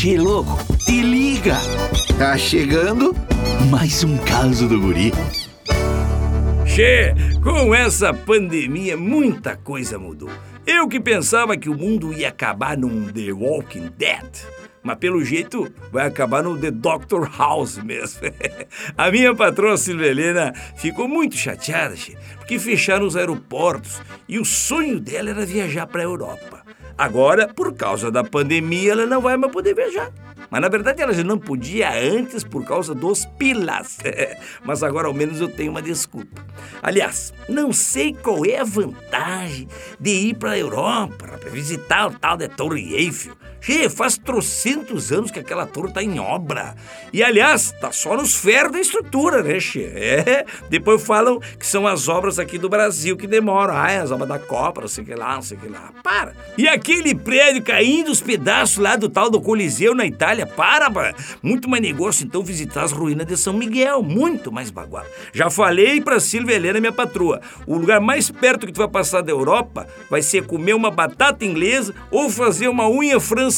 Che, louco, te liga! Tá chegando mais um caso do guri. Che, com essa pandemia muita coisa mudou. Eu que pensava que o mundo ia acabar num The Walking Dead. Mas pelo jeito vai acabar no The Doctor House mesmo. A minha patroa Silvelena ficou muito chateada, porque fecharam os aeroportos e o sonho dela era viajar para a Europa. Agora, por causa da pandemia, ela não vai mais poder viajar. Mas na verdade ela já não podia antes por causa dos pilas. Mas agora ao menos eu tenho uma desculpa. Aliás, não sei qual é a vantagem de ir para a Europa para visitar o tal da Torre Eiffel. Faz trocentos anos que aquela torre tá em obra. E aliás, tá só nos ferros da estrutura, né, Che? É. Depois falam que são as obras aqui do Brasil que demoram. Ah, é as obras da Copa, não sei o que lá, não sei o que lá. Para. E aquele prédio caindo os pedaços lá do tal do Coliseu na Itália. Para. Muito mais negócio então visitar as ruínas de São Miguel. Muito mais bagual. Já falei pra Silvia Helena, minha patroa. O lugar mais perto que tu vai passar da Europa vai ser comer uma batata inglesa ou fazer uma unha francesinha.